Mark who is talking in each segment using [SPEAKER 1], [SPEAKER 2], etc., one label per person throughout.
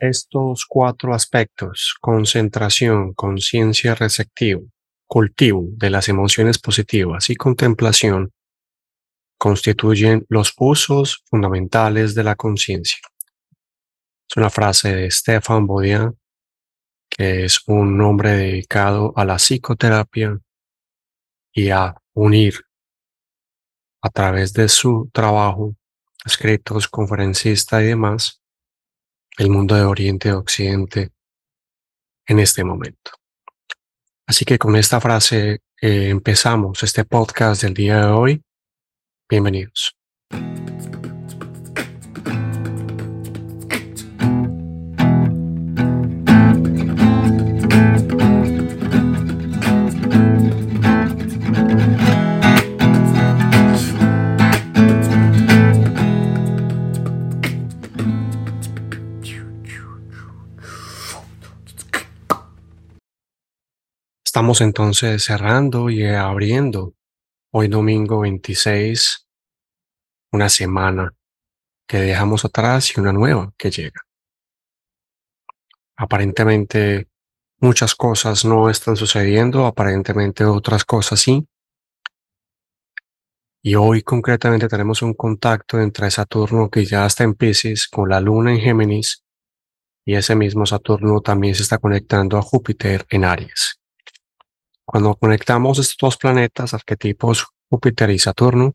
[SPEAKER 1] estos cuatro aspectos, concentración, conciencia receptiva, cultivo de las emociones positivas y contemplación, constituyen los usos fundamentales de la conciencia. Es una frase de Stefan Baudian, que es un nombre dedicado a la psicoterapia y a unir a través de su trabajo, escritos, conferencista y demás, el mundo de Oriente y Occidente en este momento. Así que con esta frase eh, empezamos este podcast del día de hoy. Bienvenidos. Estamos entonces cerrando y abriendo hoy domingo 26 una semana que dejamos atrás y una nueva que llega. Aparentemente muchas cosas no están sucediendo, aparentemente otras cosas sí. Y hoy concretamente tenemos un contacto entre Saturno que ya está en Pisces con la Luna en Géminis y ese mismo Saturno también se está conectando a Júpiter en Aries. Cuando conectamos estos dos planetas, arquetipos Júpiter y Saturno,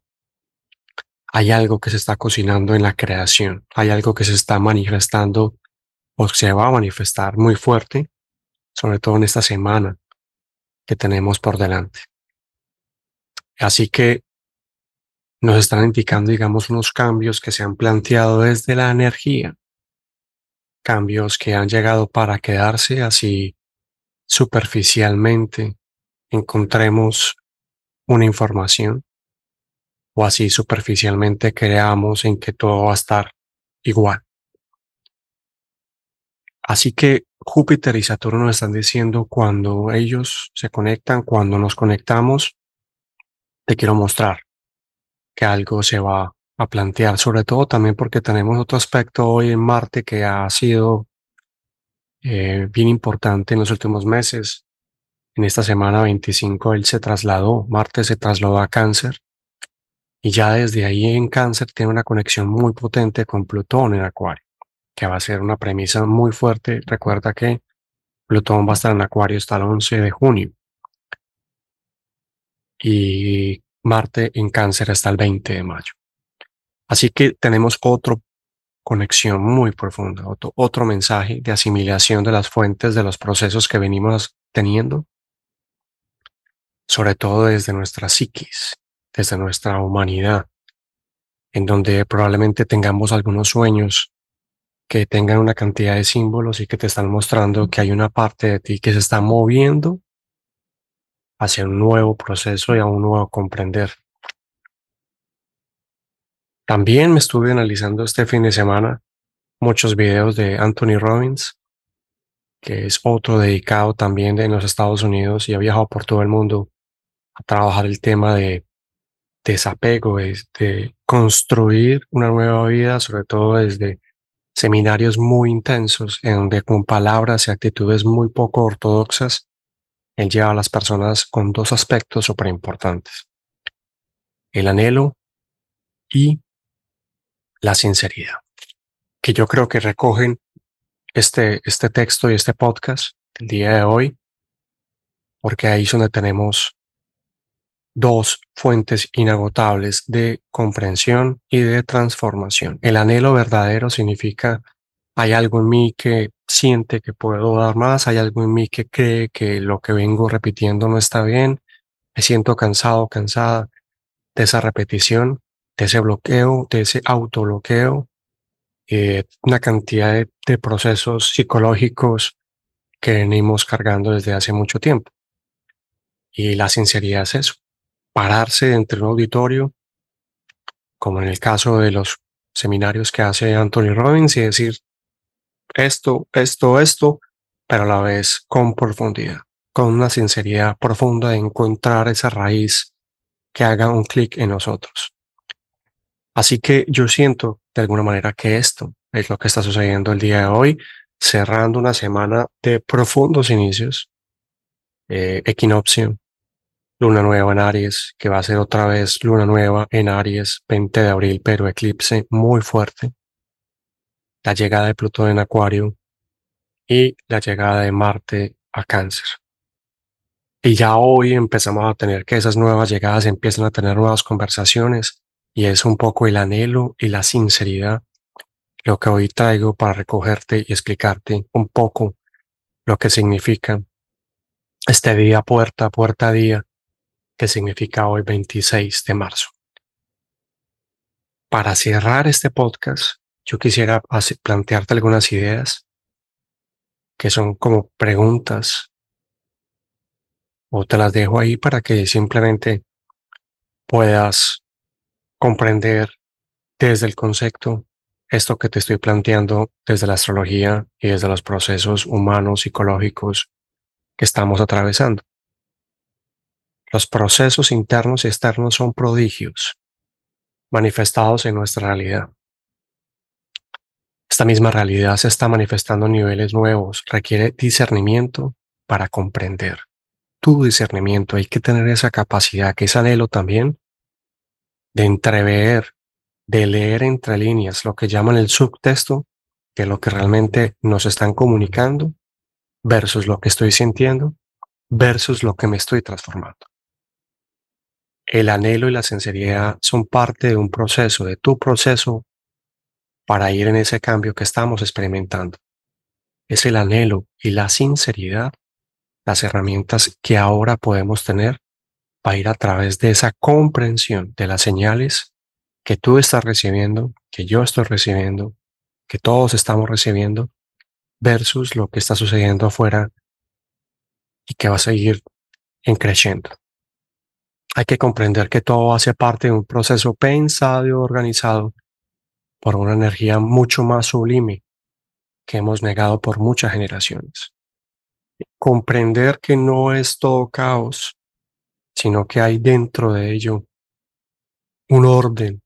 [SPEAKER 1] hay algo que se está cocinando en la creación, hay algo que se está manifestando o se va a manifestar muy fuerte, sobre todo en esta semana que tenemos por delante. Así que nos están indicando, digamos, unos cambios que se han planteado desde la energía, cambios que han llegado para quedarse así superficialmente encontremos una información o así superficialmente creamos en que todo va a estar igual. Así que Júpiter y Saturno están diciendo cuando ellos se conectan, cuando nos conectamos, te quiero mostrar que algo se va a plantear, sobre todo también porque tenemos otro aspecto hoy en Marte que ha sido eh, bien importante en los últimos meses, en esta semana 25 él se trasladó, Marte se trasladó a Cáncer y ya desde ahí en Cáncer tiene una conexión muy potente con Plutón en Acuario, que va a ser una premisa muy fuerte. Recuerda que Plutón va a estar en Acuario hasta el 11 de junio y Marte en Cáncer hasta el 20 de mayo. Así que tenemos otra conexión muy profunda, otro, otro mensaje de asimilación de las fuentes de los procesos que venimos teniendo sobre todo desde nuestra psiquis, desde nuestra humanidad, en donde probablemente tengamos algunos sueños que tengan una cantidad de símbolos y que te están mostrando que hay una parte de ti que se está moviendo hacia un nuevo proceso y a un nuevo comprender. También me estuve analizando este fin de semana muchos videos de Anthony Robbins, que es otro dedicado también en los Estados Unidos y ha viajado por todo el mundo a trabajar el tema de desapego, de construir una nueva vida, sobre todo desde seminarios muy intensos, en donde con palabras y actitudes muy poco ortodoxas, él lleva a las personas con dos aspectos súper importantes. El anhelo y la sinceridad, que yo creo que recogen este, este texto y este podcast del día de hoy, porque ahí es donde tenemos dos fuentes inagotables de comprensión y de transformación. El anhelo verdadero significa hay algo en mí que siente que puedo dar más, hay algo en mí que cree que lo que vengo repitiendo no está bien, me siento cansado, cansada de esa repetición, de ese bloqueo, de ese autobloqueo, eh, una cantidad de, de procesos psicológicos que venimos cargando desde hace mucho tiempo. Y la sinceridad es eso, pararse entre un auditorio, como en el caso de los seminarios que hace Anthony Robbins, y decir esto, esto, esto, pero a la vez con profundidad, con una sinceridad profunda de encontrar esa raíz que haga un clic en nosotros. Así que yo siento de alguna manera que esto es lo que está sucediendo el día de hoy. cerrando una semana de profundos inicios, eh, equinoccio, luna nueva en Aries, que va a ser otra vez luna nueva en Aries, 20 de abril, pero eclipse muy fuerte, la llegada de Plutón en Acuario y la llegada de Marte a Cáncer. Y ya hoy empezamos a tener que esas nuevas llegadas empiezan a tener nuevas conversaciones y es un poco el anhelo y la sinceridad lo que hoy traigo para recogerte y explicarte un poco lo que significa este día puerta, puerta día, que significa hoy 26 de marzo. Para cerrar este podcast, yo quisiera plantearte algunas ideas que son como preguntas o te las dejo ahí para que simplemente puedas comprender desde el concepto esto que te estoy planteando desde la astrología y desde los procesos humanos, psicológicos que estamos atravesando. Los procesos internos y externos son prodigios manifestados en nuestra realidad. Esta misma realidad se está manifestando a niveles nuevos, requiere discernimiento para comprender. Tu discernimiento, hay que tener esa capacidad, que es anhelo también, de entrever de leer entre líneas lo que llaman el subtexto, que lo que realmente nos están comunicando, versus lo que estoy sintiendo, versus lo que me estoy transformando. El anhelo y la sinceridad son parte de un proceso, de tu proceso, para ir en ese cambio que estamos experimentando. Es el anhelo y la sinceridad las herramientas que ahora podemos tener para ir a través de esa comprensión de las señales que tú estás recibiendo, que yo estoy recibiendo, que todos estamos recibiendo, versus lo que está sucediendo afuera y que va a seguir en creciendo. Hay que comprender que todo hace parte de un proceso pensado y organizado por una energía mucho más sublime que hemos negado por muchas generaciones. Comprender que no es todo caos, sino que hay dentro de ello un orden,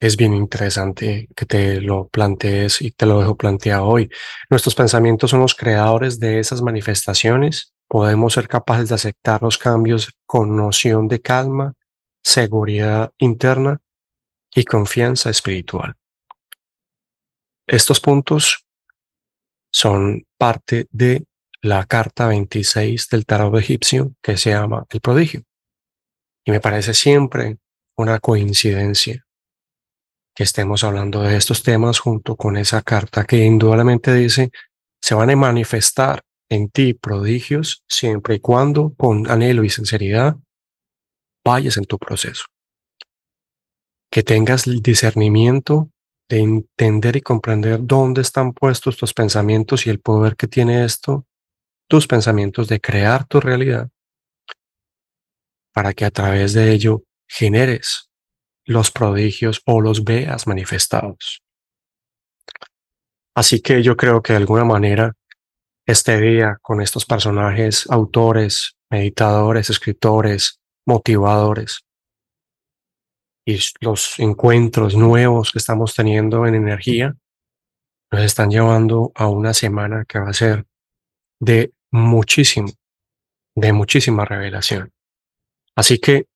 [SPEAKER 1] es bien interesante que te lo plantees y te lo dejo planteado hoy. Nuestros pensamientos son los creadores de esas manifestaciones. Podemos ser capaces de aceptar los cambios con noción de calma, seguridad interna y confianza espiritual. Estos puntos son parte de la carta 26 del tarot egipcio que se llama el prodigio. Y me parece siempre una coincidencia que estemos hablando de estos temas junto con esa carta que indudablemente dice, se van a manifestar en ti prodigios siempre y cuando con anhelo y sinceridad vayas en tu proceso. Que tengas el discernimiento de entender y comprender dónde están puestos tus pensamientos y el poder que tiene esto, tus pensamientos de crear tu realidad, para que a través de ello generes los prodigios o los veas manifestados. Así que yo creo que de alguna manera este día con estos personajes, autores, meditadores, escritores, motivadores y los encuentros nuevos que estamos teniendo en energía, nos están llevando a una semana que va a ser de muchísimo, de muchísima revelación. Así que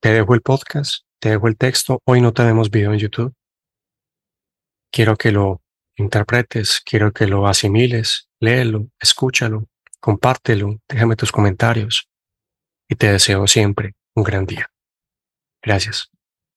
[SPEAKER 1] te dejo el podcast te dejo el texto. Hoy no tenemos video en YouTube. Quiero que lo interpretes, quiero que lo asimiles, léelo, escúchalo, compártelo, déjame tus comentarios y te deseo siempre un gran día. Gracias.